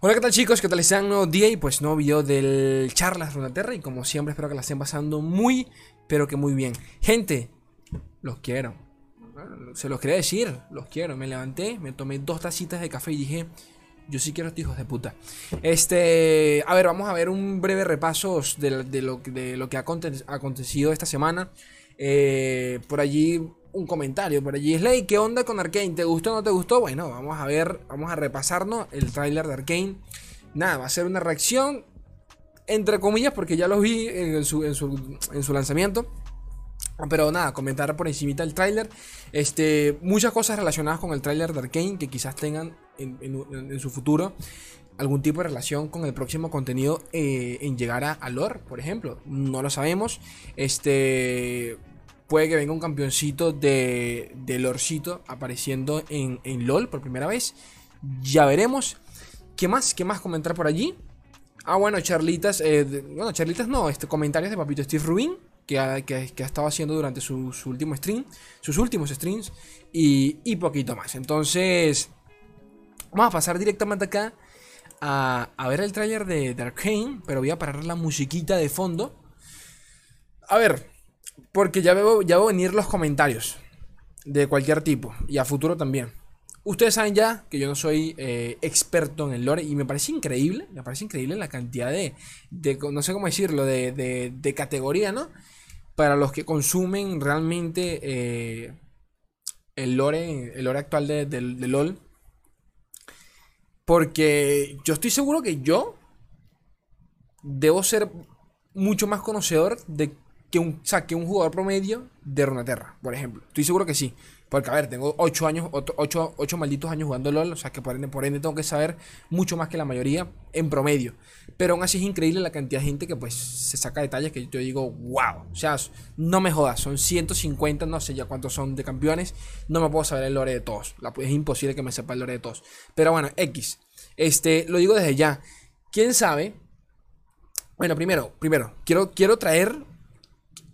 Hola, ¿qué tal chicos? ¿Qué tal están? Nuevo día y pues nuevo video del Charlas Runaterra y como siempre espero que la estén pasando muy, pero que muy bien. Gente, los quiero. Se los quería decir, los quiero. Me levanté, me tomé dos tacitas de café y dije, yo sí quiero a estos hijos de puta. Este, a ver, vamos a ver un breve repaso de, lo, de lo, que ha acontecido esta semana. Eh, por allí un comentario por allí. Slay, ¿qué onda con Arkane? ¿Te gustó o no te gustó? Bueno, vamos a ver, vamos a repasarnos el tráiler de Arkane. Nada, va a ser una reacción, entre comillas, porque ya lo vi en su, en su, lanzamiento. Pero nada, comentar por encima el tráiler. Este, muchas cosas relacionadas con el tráiler de Arkane que quizás tengan en, su futuro algún tipo de relación con el próximo contenido eh, en llegar a, a, lore, por ejemplo. No lo sabemos. Este, Puede que venga un campeoncito de, de Lorcito apareciendo en, LOL por primera vez. Ya veremos. ¿Qué más? ¿Qué más comentar por allí? Ah, bueno, charlitas. Eh, bueno, charlitas no, este, comentarios de Papito Steve Rubin. Que ha, que, ha estado haciendo durante su, último stream. Sus últimos streams. Y, y, poquito más. Entonces. Vamos a pasar directamente acá. A, a ver el tráiler de, de Arkane. Pero voy a parar la musiquita de fondo. A ver. Porque ya veo, ya veo venir los comentarios de cualquier tipo y a futuro también. Ustedes saben ya que yo no soy eh, experto en el lore y me parece increíble, me parece increíble la cantidad de, no sé cómo decirlo, de, de, categoría, ¿no? Para los que consumen realmente eh, el lore, el lore actual de, de, LOL. Porque yo estoy seguro que yo debo ser mucho más conocedor de que un, o un jugador promedio de Runaterra, por ejemplo. Estoy seguro que sí. Porque, a ver, tengo 8 años, 8, malditos años jugando LOL, o sea que por ende, por ende tengo que saber mucho más que la mayoría en promedio. Pero aún así es increíble la cantidad de gente que pues se saca detalles que yo digo, wow. O sea, no me jodas, son 150, no sé ya cuántos son de campeones. No me puedo saber el lore de todos. Es imposible que me sepa el lore de todos. Pero bueno, X. Este, lo digo desde ya. ¿Quién sabe? Bueno, primero, primero, quiero, quiero traer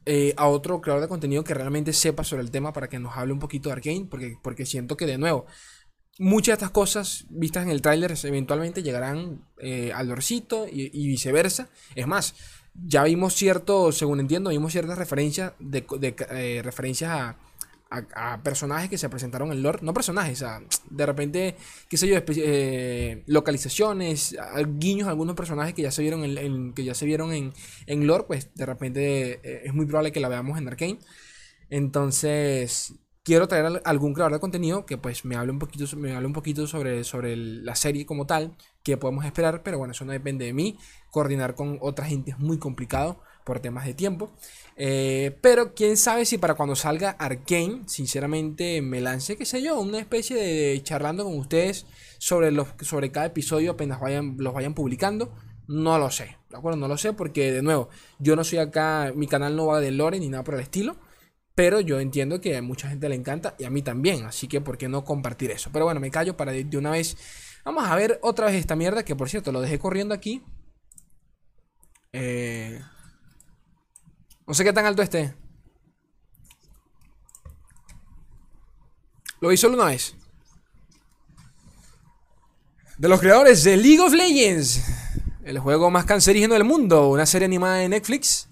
eh, a otro creador de contenido que realmente sepa sobre el tema para que nos hable un poquito de Arkane, porque, porque siento que de nuevo, muchas de estas cosas vistas en el tráiler eventualmente llegarán eh, al dorcito y, viceversa. Es más, ya vimos cierto, según entiendo, vimos ciertas referencias de, eh, referencias a a, personajes que se presentaron en lore, no personajes, a, de repente, qué sé yo, eh, localizaciones, guiños algunos personajes que ya se vieron en, que ya se vieron en, en lore, pues de repente eh, es muy probable que la veamos en Arkane. Entonces, quiero traer algún creador de contenido que pues me hable un poquito, me hable un poquito sobre, sobre la serie como tal, que podemos esperar, pero bueno, eso no depende de mí. Coordinar con otra gente es muy complicado por temas de tiempo. Eh, pero quién sabe si para cuando salga Arkane, sinceramente me lance, qué sé yo, una especie de, charlando con ustedes sobre, los, sobre cada episodio apenas vayan, los vayan publicando. No lo sé, ¿de acuerdo? No lo sé porque, de nuevo, yo no soy acá, mi canal no va de lore ni nada por el estilo. Pero yo entiendo que a mucha gente le encanta y a mí también. Así que, ¿por qué no compartir eso? Pero bueno, me callo para de una vez. Vamos a ver otra vez esta mierda que, por cierto, lo dejé corriendo aquí. Eh, no sé qué tan alto esté. Lo vi solo una vez. De los creadores de League of Legends. El juego más cancerígeno del mundo. Una serie animada de Netflix.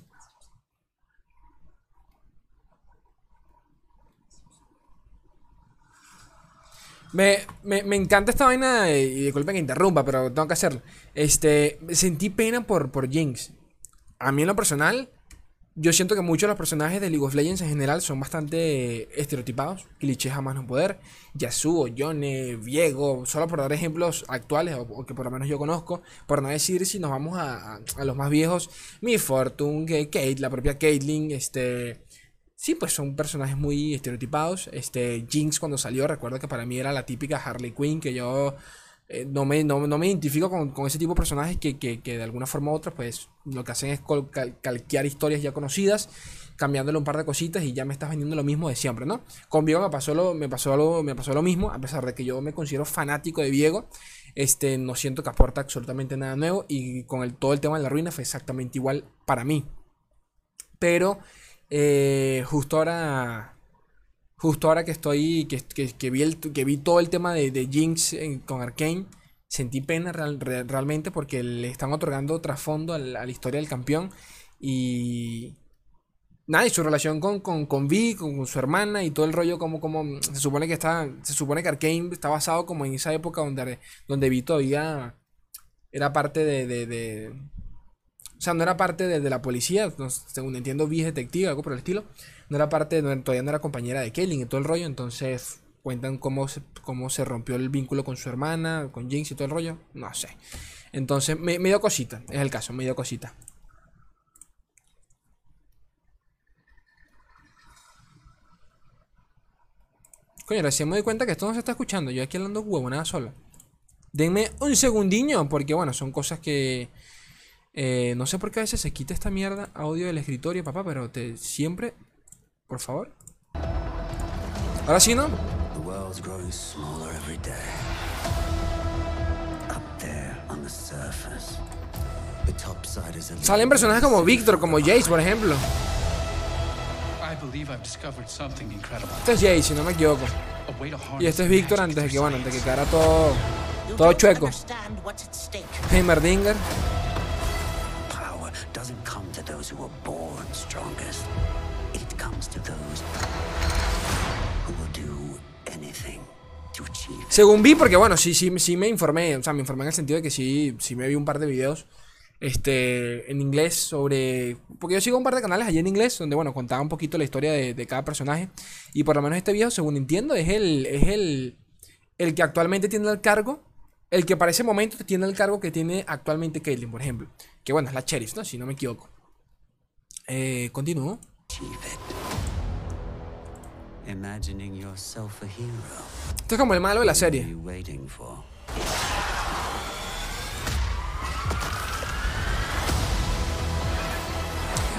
Me, encanta esta vaina y disculpen que interrumpa, pero tengo que hacerlo. Este, sentí pena por, por Jinx. A mí en lo personal, yo siento que muchos de los personajes de League of Legends en general son bastante estereotipados, clichés a más no poder. Yasuo, Yone, Viego, solo por dar ejemplos actuales o, que por lo menos yo conozco. Por no decir si nos vamos a, los más viejos, Mi Fortune, Kate, la propia Caitlyn, este. Sí, pues son personajes muy estereotipados. Este, Jinx cuando salió, recuerdo que para mí era la típica Harley Quinn que yo eh, no, me, no, me identifico con, ese tipo de personajes que, de alguna forma u otra, pues lo que hacen es calquear historias ya conocidas, cambiándole un par de cositas y ya me estás vendiendo lo mismo de siempre, ¿no? Con Viego me pasó lo, me pasó lo, me pasó lo mismo, a pesar de que yo me considero fanático de Viego, este, no siento que aporta absolutamente nada nuevo y con el, todo el tema de la ruina fue exactamente igual para mí. Pero eh, justo ahora justo ahora que estoy, que, vi, el, que vi todo el tema de, Jinx con Arkane, sentí pena realmente porque le están otorgando trasfondo a, la historia del campeón. Y. Nada, y su relación con, con, con Vi, con, su hermana y todo el rollo, como, como se supone que está. Se supone que Arkane está basado como en esa época donde, donde Vi todavía era parte de, o sea, no era parte de, la policía, según entiendo, Vi detective, algo por el estilo. No era parte, todavía no era compañera de Kaylin y todo el rollo, entonces cuentan cómo se, cómo se rompió el vínculo con su hermana, con Jinx y todo el rollo. No sé. Entonces, me, dio cosita, es el caso, me dio cosita. Coño, recién me doy cuenta que esto no se está escuchando. Yo aquí hablando huevo, nada solo. Denme un segundiño, porque bueno, son cosas que... Eh, no sé por qué a veces se quita esta mierda audio del escritorio, papá, pero te siempre... Por favor. Ahora sí, ¿no? Salen personajes como Victor, como Jace, por ejemplo. Este es Jace, si no me equivoco. Y este es Victor antes de que, bueno, antes de que quedara todo, todo chueco. Heimerdinger. Según vi, porque bueno, sí, sí, sí me informé, o sea, me informé en el sentido de que sí, sí me vi un par de videos este, en inglés sobre... Porque yo sigo un par de canales allí en inglés donde, bueno, contaba un poquito la historia de, cada personaje. Y por lo menos este video, según entiendo, es el, es el, el que actualmente tiene el cargo, el que para ese momento tiene el cargo que tiene actualmente Caitlyn, por ejemplo. Que bueno, es la sheriff, ¿no? Si no me equivoco. Eh, continúo. Esto es como el malo de la serie.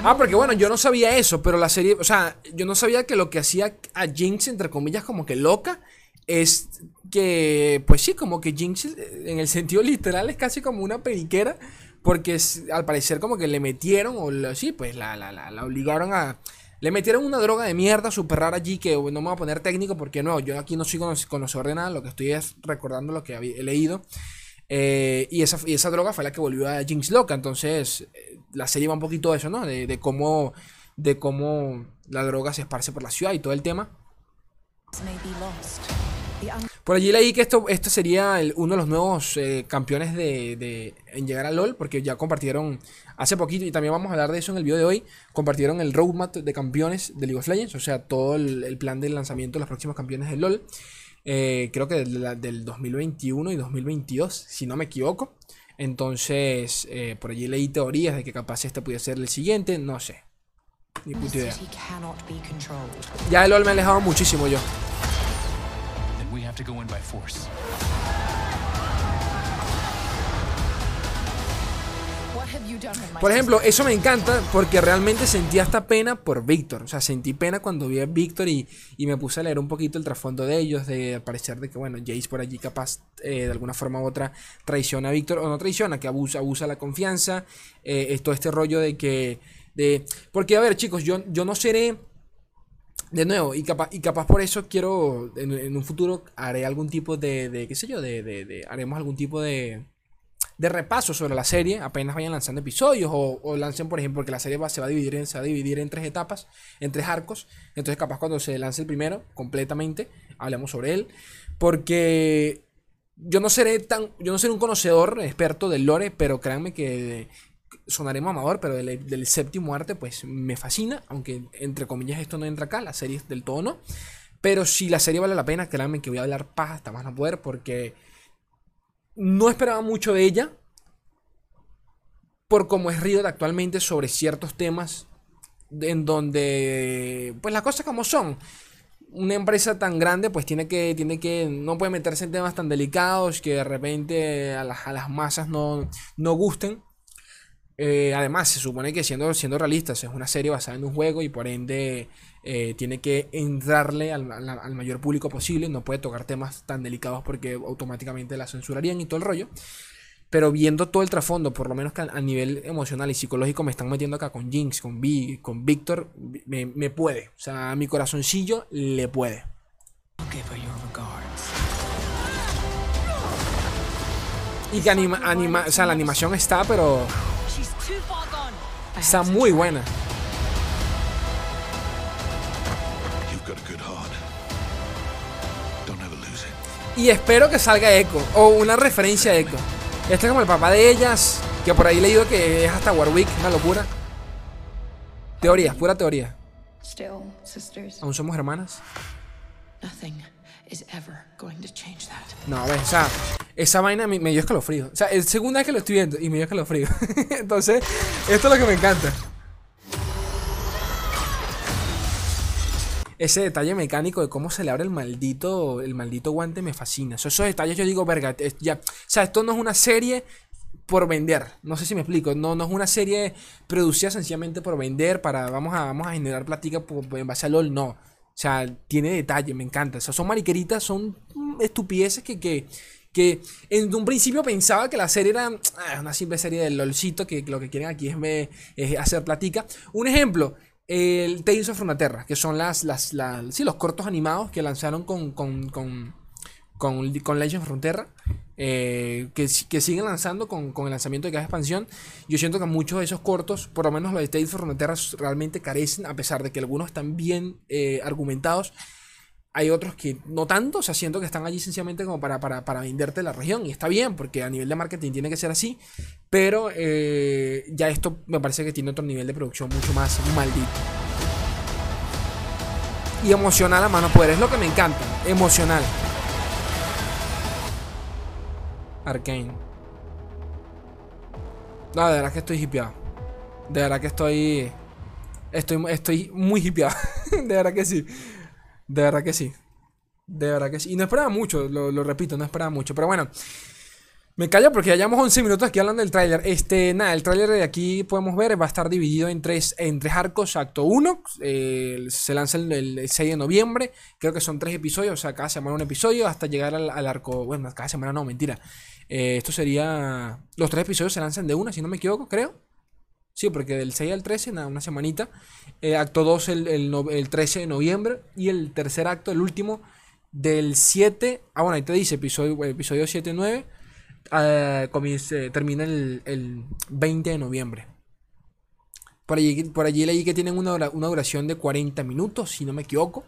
Ah, porque bueno, yo no sabía eso, pero la serie, o sea, yo no sabía que lo que hacía a Jinx, entre comillas, como que loca, es que, pues sí, como que Jinx, en el sentido literal, es casi como una periquera, porque al parecer como que le metieron, o sí, pues la, la, la obligaron a le metieron una droga de mierda súper rara allí que no me voy a poner técnico porque no, yo aquí no soy conocedor de nada, lo que estoy es recordando lo que he leído. Eh, y, esa, esa droga fue la que volvió a Jinx loca. Entonces, eh, la serie va un poquito de eso, ¿no? De, cómo, de cómo la droga se esparce por la ciudad y todo el tema. Por allí leí que esto, esto sería uno de los nuevos eh, campeones de, en llegar a LOL, porque ya compartieron hace poquito, y también vamos a hablar de eso en el video de hoy, compartieron el roadmap de campeones de League of Legends, o sea, todo el, plan de lanzamiento de los próximos campeones de LOL, eh, creo que del, 2021 y 2022, si no me equivoco. Entonces, eh, por allí leí teorías de que capaz este pudiera ser el siguiente, no sé. Ni puta idea. Ya el LOL me ha alejado muchísimo yo. Por ejemplo, eso me encanta porque realmente sentí hasta pena por Víctor. O sea, sentí pena cuando vi a Víctor y, me puse a leer un poquito el trasfondo de ellos, de parecer de que, bueno, Jace por allí capaz eh, de alguna forma u otra traiciona a Víctor, o no traiciona, que abusa, abusa la confianza. Eh, todo este rollo de que... De, porque, a ver, chicos, yo, yo no seré de nuevo, y capaz, y capaz por eso quiero, en, un futuro haré algún tipo de, de qué sé yo, de, de, haremos algún tipo de, de repaso sobre la serie, apenas vayan lanzando episodios o, lancen, por ejemplo, porque la serie se, va a dividir en, se va a dividir en tres etapas, en tres arcos, entonces capaz cuando se lance el primero completamente, hablemos sobre él, porque yo no seré tan, yo no seré un conocedor experto del lore, pero créanme que sonaré mamador, pero del, séptimo arte, pues me fascina. Aunque entre comillas esto no entra acá, la serie del todo no. Pero si la serie vale la pena, créanme que voy a hablar paja hasta más no poder, porque no esperaba mucho de ella. Por cómo es Riot actualmente sobre ciertos temas en donde, pues las cosas como son. Una empresa tan grande, pues tiene que, tiene que, no puede meterse en temas tan delicados que de repente a las, a las masas no, no gusten. Eh, además, se supone que siendo, siendo realistas, es una serie basada en un juego y por ende eh, tiene que entrarle al, mayor público posible. No puede tocar temas tan delicados porque automáticamente la censurarían y todo el rollo. Pero viendo todo el trasfondo, por lo menos que a, nivel emocional y psicológico me están metiendo acá con Jinx, con Vi, con Víctor, me, me puede. O sea, mi corazoncillo le puede. Y que anima, anima, o sea, la animación está, pero está muy buena. Y espero que salga Echo. O una referencia a Echo. Este es como el papá de ellas. Que por ahí he leído que es hasta Warwick. Una locura. Teoría, pura teoría. Still, sisters. ¿Aún somos hermanas? Nothing is ever going. No, o sea, esa vaina me, dio escalofrío. O sea, es segunda vez que lo estoy viendo y me dio escalofrío. Entonces, esto es lo que me encanta. Ese detalle mecánico de cómo se le abre el maldito, el maldito guante me fascina. Sea, esos detalles yo digo, verga, ya. O sea, esto no es una serie por vender. No sé si me explico. No, no es una serie producida sencillamente por vender, para vamos a, vamos a generar platica en base a LOL. No. O sea, tiene detalle, me encanta. O sea, son mariqueritas, son estupideces que, que, que en un principio pensaba que la serie era ah, una simple serie de LOLcito, que lo que quieren aquí es, me- es hacer platica. Un ejemplo, el Tales of Frontera, que son las, las, las- sí, los cortos animados que lanzaron con, con, con, con, con Legend of Frontera, eh, que, que siguen lanzando con, con el lanzamiento de cada expansión. Yo siento que muchos de esos cortos, por lo menos los de Tales of Frontera, realmente carecen, a pesar de que algunos están bien eh, argumentados. Hay otros que no tanto, o sea, siento que están allí sencillamente como para, para, para venderte la región. Y está bien, porque a nivel de marketing tiene que ser así. Pero eh, ya esto me parece que tiene otro nivel de producción mucho más maldito. Y emocional a mano poder, es lo que me encanta. Emocional. Arkane. No, de verdad que estoy hipeado. De verdad que estoy. Estoy, estoy muy hipeado. de verdad que sí. De verdad que sí. De verdad que sí. Y no esperaba mucho, lo repito, no esperaba mucho. Pero bueno. Me callo porque ya llevamos 11 minutos aquí hablando del tráiler. Este, nada, el tráiler de aquí podemos ver va a estar dividido en tres, en tres arcos. Acto 1, eh, se lanza el, el 6 de noviembre. Creo que son tres episodios, o sea, cada semana un episodio hasta llegar al, arco. Bueno, cada semana no, mentira. Eh, esto sería. Los tres episodios se lanzan de una, si no me equivoco, creo. Sí, porque del 6 al 13, nada, una semanita. Eh, acto 2 el, el 13 de noviembre. Y el tercer acto, el último, del 7. Ah, bueno, ahí te dice, episodio, episodio 7-9. Eh, comienza- termina el, el 20 de noviembre. Por allí, por allí leí que tienen una, una duración de 40 minutos, si no me equivoco.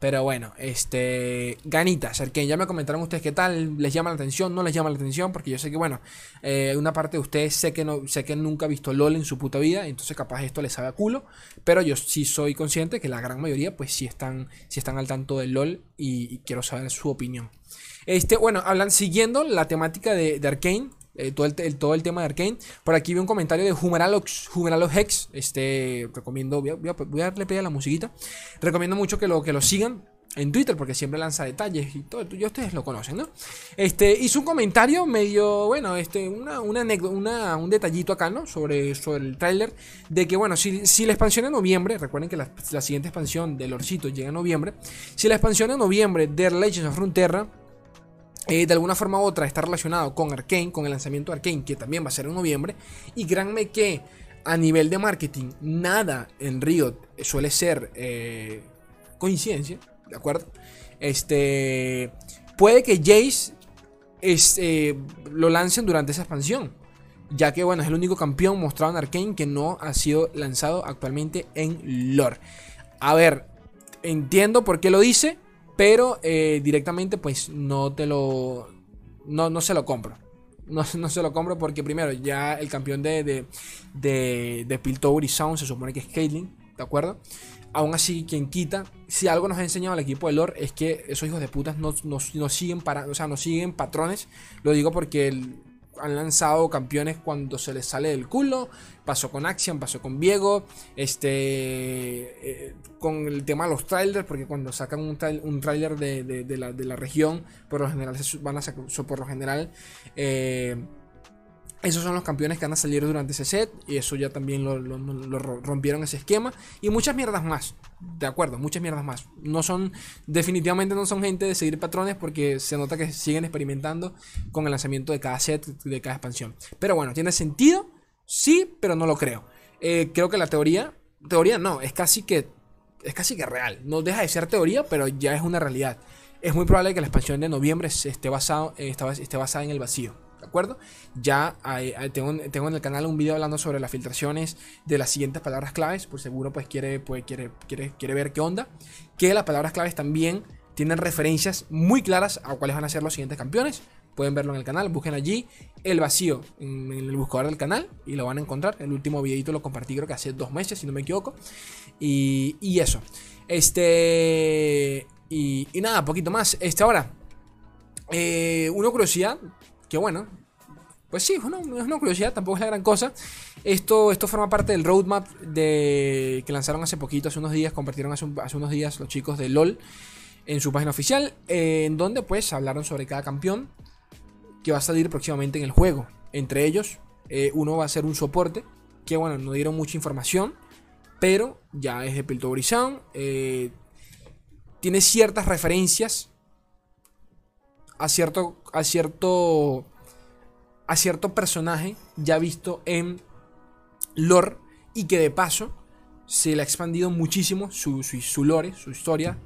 Pero bueno, este. Ganitas. Ya me comentaron ustedes qué tal. ¿Les llama la atención? ¿No les llama la atención? Porque yo sé que, bueno, eh, una parte de ustedes sé que no sé que nunca ha visto LOL en su puta vida. Entonces, capaz esto les sabe a culo. Pero yo sí soy consciente que la gran mayoría, pues sí están, sí están al tanto del LOL. Y quiero saber su opinión. Este, bueno, hablan siguiendo la temática de, de Arkane. eh, todo, el, todo el tema de Arkane. Por aquí vi un comentario de Humeralox, Humeralox Hex. Este, recomiendo, voy a, voy a- darle play a la musiquita. Recomiendo mucho que lo, que lo sigan en Twitter porque siempre lanza detalles y todo. Ya ustedes lo conocen, ¿no? Este, hizo un comentario medio, bueno, este, una, una una- un detallito acá, ¿no? Sobre, sobre el tráiler. De que, bueno, si, si la expansión en noviembre, recuerden que la, la siguiente expansión del Orcito llega en noviembre. Si la expansión en noviembre de Legends of Runeterra eh, de alguna forma u otra está relacionado con Arkane, con el lanzamiento de Arkane, que también va a ser en noviembre. Y créanme que a nivel de marketing, nada en Riot suele ser eh, coincidencia, ¿de acuerdo? Este. Puede que Jace eh, lo lancen durante esa expansión. Ya que, bueno, es el único campeón mostrado en Arkane que no ha sido lanzado actualmente en lore. A ver, entiendo por qué lo dice, pero eh, directamente pues no te lo... No, no se lo compro. No, no se lo compro porque primero ya el campeón de, de, de, de Piltover y Sound se supone que es Caitlyn, ¿de acuerdo? Aún así, quien quita, si algo nos ha enseñado el equipo de lore es que esos hijos de putas no, no- no siguen para, o sea, no siguen patrones. Lo digo porque el- han lanzado campeones cuando se les sale del culo. Pasó con Axiom, pasó con Viego. Este. eh, con el tema de los trailers, porque cuando sacan un, un trailer de, de- la, de la región, por lo general se van a sacar, por lo general. eh, esos son los campeones que van a salir durante ese set. Y eso ya también lo, lo- lo ro- rompieron ese esquema. Y muchas mierdas más. De acuerdo, muchas mierdas más. No son. Definitivamente no son gente de seguir patrones. Porque se nota que siguen experimentando con el lanzamiento de cada set, de cada expansión. Pero bueno, tiene sentido. Sí, pero no lo creo. Eh, creo que la teoría. Teoría no, es casi que. Es casi que real. No deja de ser teoría, pero ya es una realidad. Es muy probable que la expansión de noviembre esté, basado, eh, esté basada en el vacío. ¿De ¿De acuerdo? Ya tengo, tengo en el canal un video hablando sobre las filtraciones de las siguientes palabras claves. Por seguro, pues quiere, pues, quiere, quiere, quiere ver qué onda. Que las palabras claves también tienen referencias muy claras a cuáles van a ser los siguientes campeones. Pueden verlo en el canal, busquen allí el vacío en, el buscador del canal y lo van a encontrar. El último videito lo compartí creo que hace dos meses, si no me equivoco. Y, y eso. Este. Y, y nada, poquito más. Este ahora. eh, una curiosidad. Que bueno. Pues sí, es una, curiosidad, tampoco es la gran cosa. Esto, esto forma parte del roadmap que lanzaron hace poquito, hace unos días, compartieron hace unos días los chicos de LOL en su página oficial, eh, en donde pues hablaron sobre cada campeón que va a salir próximamente en el juego. Entre ellos, eh, uno va a ser un soporte, que bueno, no dieron mucha información, pero ya es de Piltover Sound. eh, tiene ciertas referencias a cierto, a cierto, a cierto personaje ya visto en lore y que de paso se le ha expandido muchísimo su, su, lore, su historia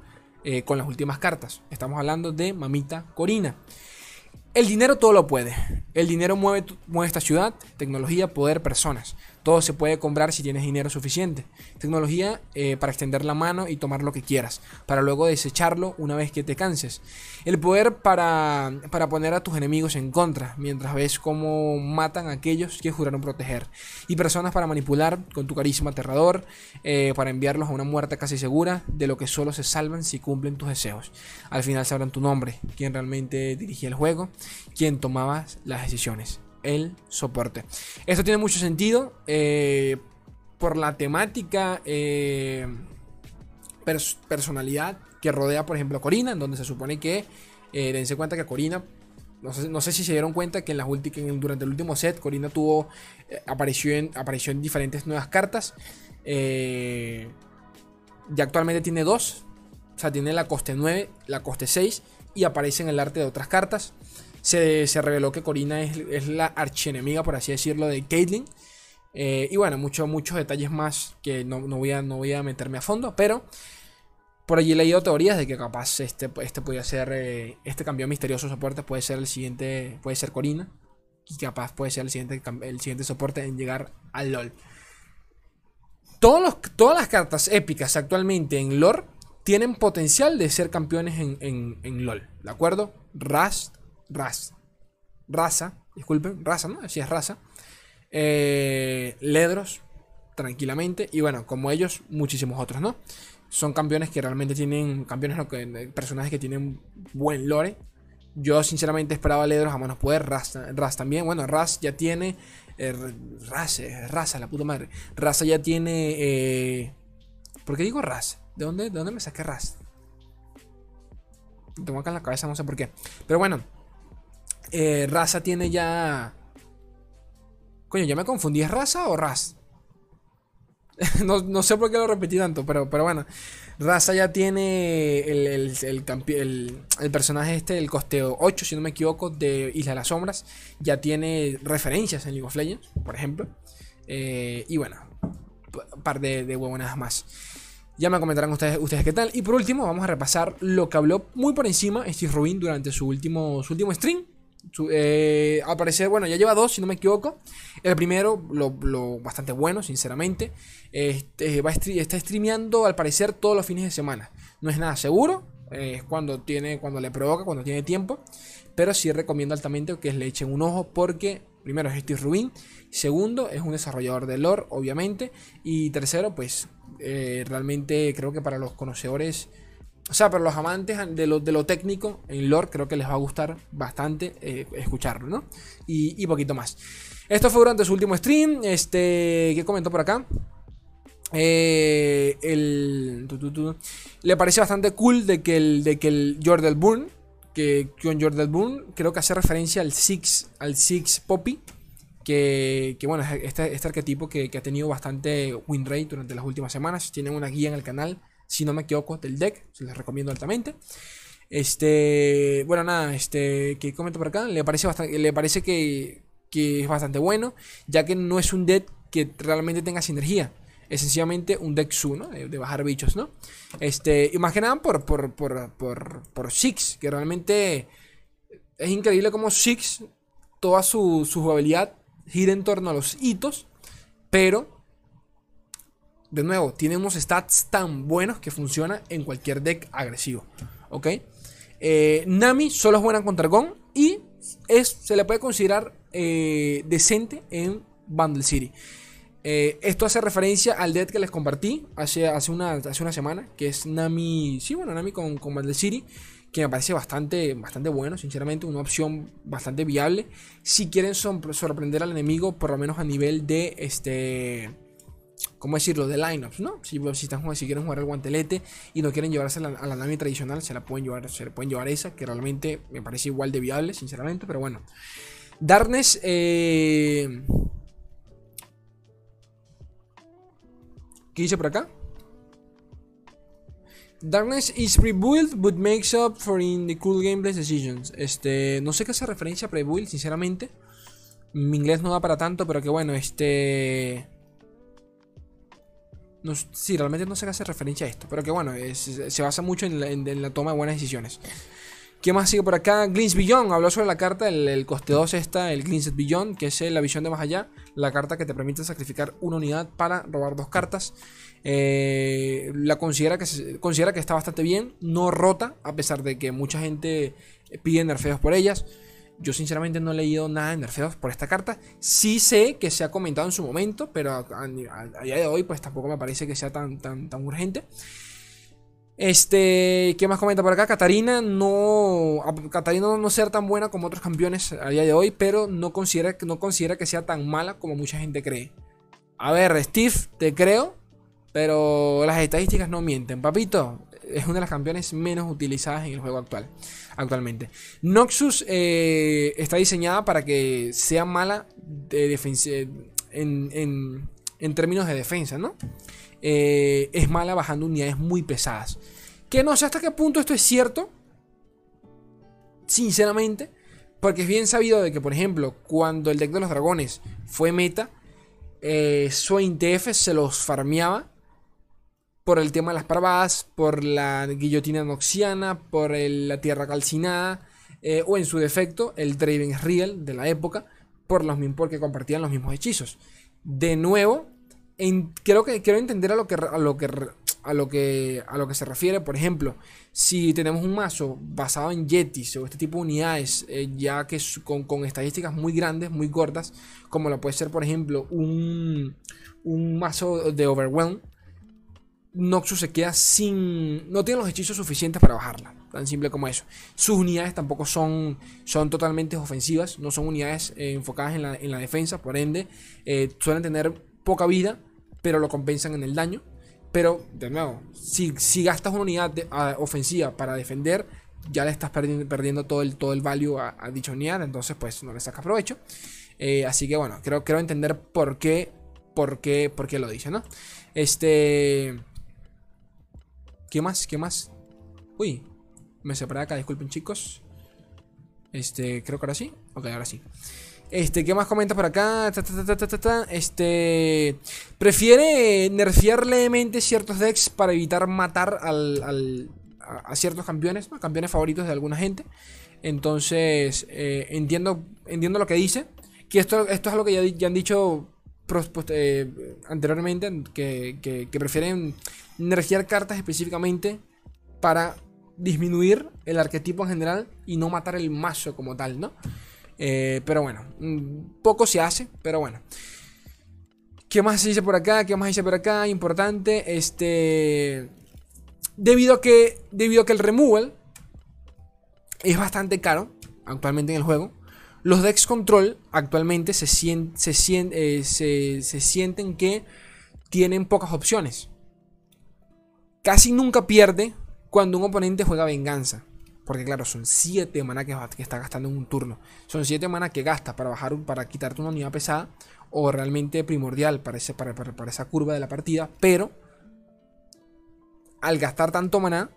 eh, con las últimas cartas. Estamos hablando de Mamita Corina. El dinero todo lo puede. El dinero mueve, mueve esta ciudad, tecnología, poder, personas. Todo se puede comprar si tienes dinero suficiente. Tecnología eh, para extender la mano y tomar lo que quieras, para luego desecharlo una vez que te canses. El poder para, para poner a tus enemigos en contra, mientras ves cómo matan a aquellos que juraron proteger. Y personas para manipular con tu carisma aterrador, eh, para enviarlos a una muerte casi segura, de lo que solo se salvan si cumplen tus deseos. Al final sabrán tu nombre, quién realmente dirigía el juego, quién tomaba las decisiones. El soporte. Esto tiene mucho sentido eh, por la temática, eh, pers- personalidad que rodea, por ejemplo, a Corina, en donde se supone que, eh, dense cuenta que Corina, no sé, no sé si se dieron cuenta que, en las en- durante el último set, Corina tuvo, apareció, en, apareció en diferentes nuevas cartas. Ya actualmente tiene dos. O sea, tiene la coste 9, la coste 6 y aparece en el arte de otras cartas. Se, se reveló que Corina es, es la archienemiga, por así decirlo, de Caitlyn. Eh, y bueno, mucho- muchos detalles más que no, no voy a, no voy a meterme a fondo, pero por allí he leído teorías de que capaz este, este podría ser, eh, este cambio misterioso soporte puede ser el siguiente, puede ser Corina. Y capaz puede ser el siguiente, el siguiente soporte en llegar al LOL. Todos los- todas las cartas épicas actualmente en lore tienen potencial de ser campeones en, en- en LOL. ¿De acuerdo? Raz, Raz, Raza, disculpen, Raza, ¿no? Así es Raza. Eh, Ledros, tranquilamente. Y bueno, como ellos, muchísimos otros, ¿no? Son campeones que realmente tienen. Campeones, que- personajes que tienen buen lore. Yo sinceramente esperaba a Ledros a manos poder. Raz, Raz también. Bueno, Raz ya tiene. eh, Raz, eh, Raza, la puta madre. Raza ya tiene. eh, ¿Por qué digo Raz? ¿De dónde, ¿De dónde me saqué Raz? Tengo acá en la cabeza, no sé por qué. Pero bueno. Eh, Raza tiene ya. Coño, ya me confundí. ¿Es Raza o Raz? no, no sé por qué lo repetí tanto, pero, pero bueno. Raza ya tiene el, el- el personaje este, el costeo 8, si no me equivoco, de Isla de las Sombras. Ya tiene referencias en League of Legends, por ejemplo. Eh, y bueno, un par de, de huevonadas más. Ya me comentarán ustedes, ustedes qué tal. Y por último, vamos a repasar lo que habló muy por encima Steve Rubin durante su último, su último stream. Eh, al parecer, bueno, ya lleva dos, si no me equivoco. El primero, lo, bastante bueno, sinceramente. Este, está streameando, al parecer, todos los fines de semana. No es nada seguro. eh, es cuando tiene, cuando le provoca, cuando tiene tiempo. Pero sí recomiendo altamente que le echen un ojo porque primero es Steve Rubin, segundo es un desarrollador de lore, obviamente, y tercero, pues eh, realmente creo que para los conocedores, o sea, para los amantes de lo, de lo técnico en lore, creo que les va a gustar bastante eh, escucharlo, ¿no? Y, poquito más. Esto fue durante su último stream. Este, ¿qué comentó por acá? Eh, el, le parece bastante cool de que el, de que el Jordel Bourne, que con Jordel Bourne creo que hace referencia al Six, al Six Poppy, que, que bueno, es este, este arquetipo que, que ha tenido bastante win rate durante las últimas semanas. Tienen una guía en el canal, si no me equivoco, del deck, se les recomiendo altamente. Este, bueno, nada, este, que comento por acá, le parece bastante, le parece que, que es bastante bueno, ya que no es un deck que realmente tenga sinergia. Es sencillamente un deck su, ¿no? De, bajar bichos, ¿no? Este, y más que nada por, por, por, por, por Six, que realmente es increíble como Six toda su, su jugabilidad gira en torno a los hitos, pero de nuevo, tiene unos stats tan buenos que funciona en cualquier deck agresivo. ¿Ok? Eh, Nami solo es buena contra Gon y es, se le puede considerar eh, decente en Bundle City. Eh, esto hace referencia al deck que les compartí hace, hace, una, hace una semana, que es Nami, sí, bueno, Nami con, con Bundle City, que me parece bastante, bastante bueno, sinceramente, una opción bastante viable. Si quieren sorprender al enemigo, por lo menos a nivel de este ¿cómo decirlo? De lineups, ¿no? Si, quieren jugar el guantelete y no quieren llevarse a la, Nami tradicional, se la pueden llevar, se le pueden llevar esa, que realmente me parece igual de viable, sinceramente, pero bueno. Darkness, eh... ¿Qué dice por acá? Darkness is pre-built but makes up for in the cool gameplay decisions. Este, no sé qué hace referencia a pre-build, sinceramente. Mi inglés no da para tanto, pero que bueno, este... No, sí, realmente no se hace referencia a esto. Pero que bueno, se basa mucho en la, toma de buenas decisiones. ¿Qué más sigue por acá? Glins Beyond. Habló sobre la carta, el, coste 2 está, el Glinset Beyond, que es la visión de más allá. La carta que te permite sacrificar una unidad para robar dos cartas. Eh, la considera que, considera que está bastante bien. No rota, a pesar de que mucha gente pide nerfeos por ellas. Yo sinceramente no he leído nada de nerfeos por esta carta. Sí sé que se ha comentado en su momento, pero a, día de hoy pues tampoco me parece que sea tan, tan, tan urgente. Este, ¿qué más comenta por acá? Catarina no, Catarina no ser tan buena como otros campeones a día de hoy, pero no considera, no considera que sea tan mala como mucha gente cree. A ver, Steve, te creo, pero las estadísticas no mienten. Papito, es una de las campeones menos utilizadas en el juego actual, actualmente. Noxus eh, está diseñada para que sea mala de en, en, términos de defensa, ¿no? Eh, es mala bajando unidades muy pesadas. Que no sé hasta qué punto esto es cierto, sinceramente, porque es bien sabido de que, por ejemplo, cuando el deck de los dragones fue meta, eh, TF se los farmeaba por el tema de las parvadas, por la guillotina noxiana, por la tierra calcinada, eh, o en su defecto, el Draven Real de la época, por los porque compartían los mismos hechizos. De nuevo, quiero entender a lo que se refiere. Por ejemplo, si tenemos un mazo basado en Yetis o este tipo de unidades, eh, ya que con, con, estadísticas muy grandes, muy gordas, como lo puede ser, por ejemplo, un, un mazo de Overwhelm Noxus se queda sin. No tiene los hechizos suficientes para bajarla. Tan simple como eso. Sus unidades tampoco son, son totalmente ofensivas. No son unidades eh, enfocadas en la, defensa. Por ende, eh, suelen tener poca vida. Pero lo compensan en el daño. Pero, de nuevo, si, si gastas una unidad ofensiva para defender, ya le estás perdiendo, todo, el, todo el value a, dicha unidad. Entonces, pues no le sacas provecho. Eh, así que bueno, creo, quiero entender por qué, por qué, por qué lo dice, ¿no? Este. ¿Qué más? ¿Qué más? Uy, me separé acá, disculpen chicos. Este, creo que ahora sí. Ok, ahora sí. Este, ¿qué más comenta por acá? este. Prefiere nerfear levemente ciertos decks para evitar matar al, a, ciertos campeones, campeones favoritos de alguna gente. Entonces, eh, entiendo, entiendo lo que dice. Que esto, esto es algo que ya, han dicho eh, anteriormente, que, que prefieren nerfear cartas específicamente para disminuir el arquetipo en general y no matar el mazo como tal, ¿no? Eh, pero bueno, mm, poco se hace, pero bueno. ¿Qué más se dice por acá? ¿Qué más se dice por acá? Importante, este... Debido a que, debido a que el removal es bastante caro actualmente en el juego, los decks control actualmente se, se, eh, se, se sienten que tienen pocas opciones casi nunca pierde cuando un oponente juega venganza. Porque claro, son 7 maná que, está gastando en un turno. Son 7 maná que gasta para bajar para quitarte una unidad pesada. O realmente primordial para, esa curva de la partida. Pero al gastar tanto maná,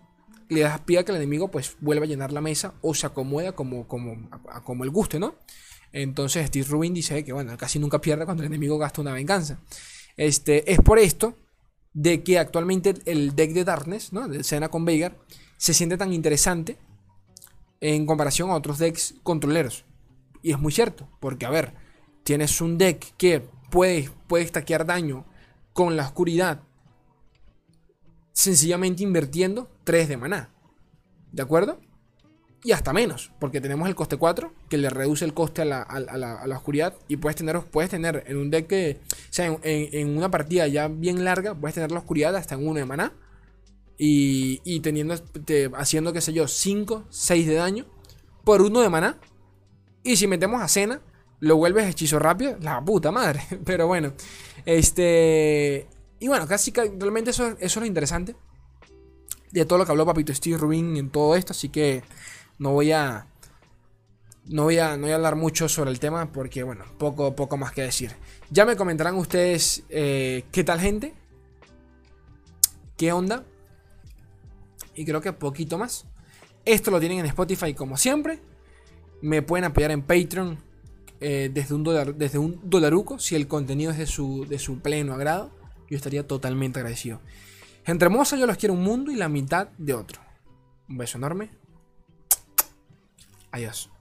le das pie a que el enemigo pues vuelva a llenar la mesa. O se acomoda como, como, como el guste, ¿no? Entonces Steve Rubin dice que bueno, casi nunca pierde cuando el enemigo gasta una venganza. Este, es por esto de que actualmente el deck de Darkness, ¿no? de Sena con Veigar, se siente tan interesante en comparación a otros decks controleros. Y es muy cierto, porque a ver, tienes un deck que puede, puede stackear daño con la oscuridad sencillamente invirtiendo 3 de maná. ¿De acuerdo? Y hasta menos, porque tenemos el coste 4, que le reduce el coste a la, a la- a la oscuridad. Y puedes tener, puedes tener en un deck que. O sea, en, en- una partida ya bien larga, puedes tener la oscuridad hasta en 1 de maná. Y, y teniendo, te- haciendo, qué sé yo, 5, 6 de daño por 1 de maná. Y si metemos a cena, lo vuelves hechizo rápido. La puta madre. Pero bueno. Este. Y bueno, casi realmente eso, eso es lo interesante. De todo lo que habló Papito Steve Rubin en todo esto. Así que no voy a. No voy, a, no voy a hablar mucho sobre el tema porque, bueno, poco, poco más que decir. Ya me comentarán ustedes eh, qué tal gente, qué onda. Y creo que poquito más. Esto lo tienen en Spotify como siempre. Me pueden apoyar en Patreon eh, desde, un dólar, desde un dolaruco si el contenido es de su, de su pleno agrado. Yo estaría totalmente agradecido. Gente hermosa, yo los quiero un mundo y la mitad de otro. Un beso enorme. Adiós.